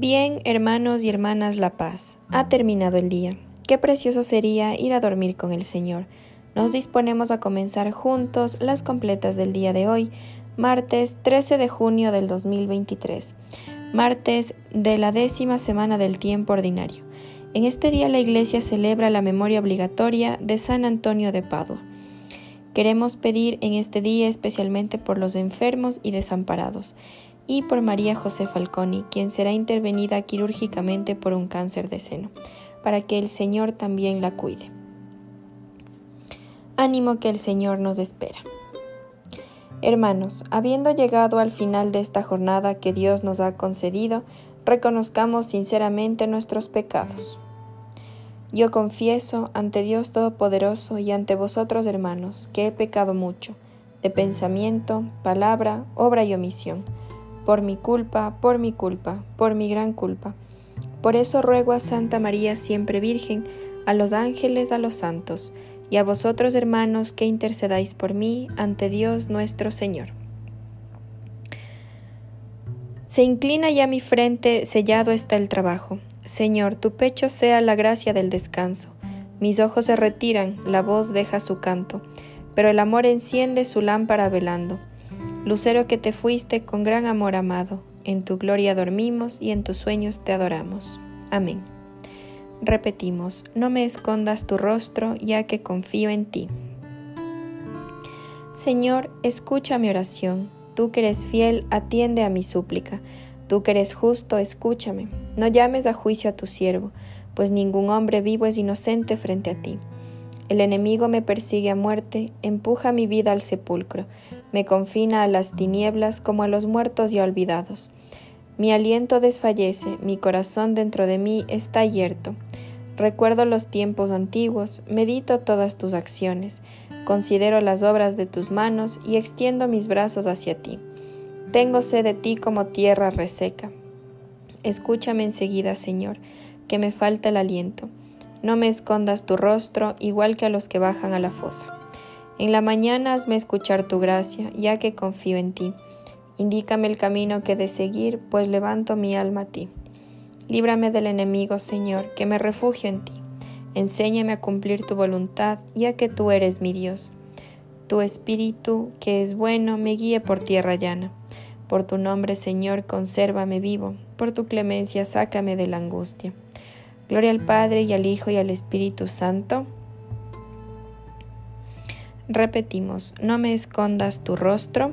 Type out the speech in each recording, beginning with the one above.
Bien, hermanos y hermanas La Paz, ha terminado el día. Qué precioso sería ir a dormir con el Señor. Nos disponemos a comenzar juntos las completas del día de hoy, martes 13 de junio del 2023, martes de la décima semana del tiempo ordinario. En este día la Iglesia celebra la memoria obligatoria de San Antonio de Padua. Queremos pedir en este día especialmente por los enfermos y desamparados y por María José Falconi, quien será intervenida quirúrgicamente por un cáncer de seno, para que el Señor también la cuide. Ánimo que el Señor nos espera. Hermanos, habiendo llegado al final de esta jornada que Dios nos ha concedido, reconozcamos sinceramente nuestros pecados. Yo confieso ante Dios Todopoderoso y ante vosotros, hermanos, que he pecado mucho, de pensamiento, palabra, obra y omisión por mi culpa, por mi culpa, por mi gran culpa. Por eso ruego a Santa María siempre Virgen, a los ángeles, a los santos, y a vosotros hermanos que intercedáis por mí ante Dios nuestro Señor. Se inclina ya mi frente, sellado está el trabajo. Señor, tu pecho sea la gracia del descanso. Mis ojos se retiran, la voz deja su canto, pero el amor enciende su lámpara velando. Lucero que te fuiste con gran amor amado, en tu gloria dormimos y en tus sueños te adoramos. Amén. Repetimos, no me escondas tu rostro, ya que confío en ti. Señor, escucha mi oración, tú que eres fiel, atiende a mi súplica, tú que eres justo, escúchame, no llames a juicio a tu siervo, pues ningún hombre vivo es inocente frente a ti. El enemigo me persigue a muerte, empuja mi vida al sepulcro, me confina a las tinieblas como a los muertos ya olvidados. Mi aliento desfallece, mi corazón dentro de mí está yerto. Recuerdo los tiempos antiguos, medito todas tus acciones, considero las obras de tus manos y extiendo mis brazos hacia ti. Tengo sed de ti como tierra reseca. Escúchame enseguida, Señor, que me falta el aliento. No me escondas tu rostro igual que a los que bajan a la fosa. En la mañana hazme escuchar tu gracia, ya que confío en ti. Indícame el camino que de seguir, pues levanto mi alma a ti. Líbrame del enemigo, Señor, que me refugio en ti. Enséñame a cumplir tu voluntad, ya que tú eres mi Dios. Tu espíritu, que es bueno, me guíe por tierra llana. Por tu nombre, Señor, consérvame vivo. Por tu clemencia, sácame de la angustia. Gloria al Padre y al Hijo y al Espíritu Santo. Repetimos, no me escondas tu rostro,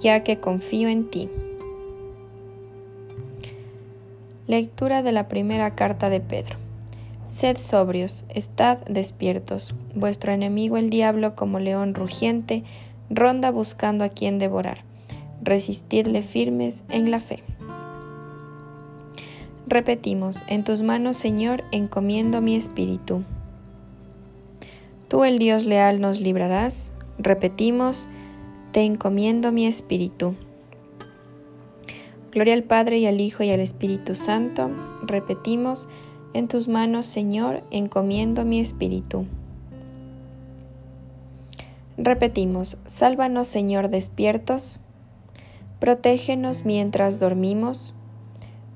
ya que confío en ti. Lectura de la primera carta de Pedro. Sed sobrios, estad despiertos. Vuestro enemigo el diablo como león rugiente ronda buscando a quien devorar. Resistidle firmes en la fe. Repetimos, en tus manos, Señor, encomiendo mi espíritu. Tú, el Dios leal, nos librarás. Repetimos, te encomiendo mi espíritu. Gloria al Padre y al Hijo y al Espíritu Santo. Repetimos, en tus manos, Señor, encomiendo mi espíritu. Repetimos, sálvanos, Señor, despiertos. Protégenos mientras dormimos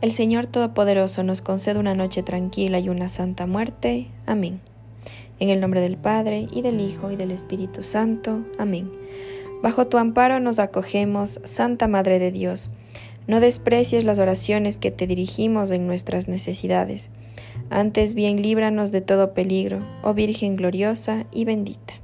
El Señor Todopoderoso nos concede una noche tranquila y una santa muerte. Amén. En el nombre del Padre, y del Hijo, y del Espíritu Santo. Amén. Bajo tu amparo nos acogemos, Santa Madre de Dios. No desprecies las oraciones que te dirigimos en nuestras necesidades. Antes bien líbranos de todo peligro, oh Virgen gloriosa y bendita.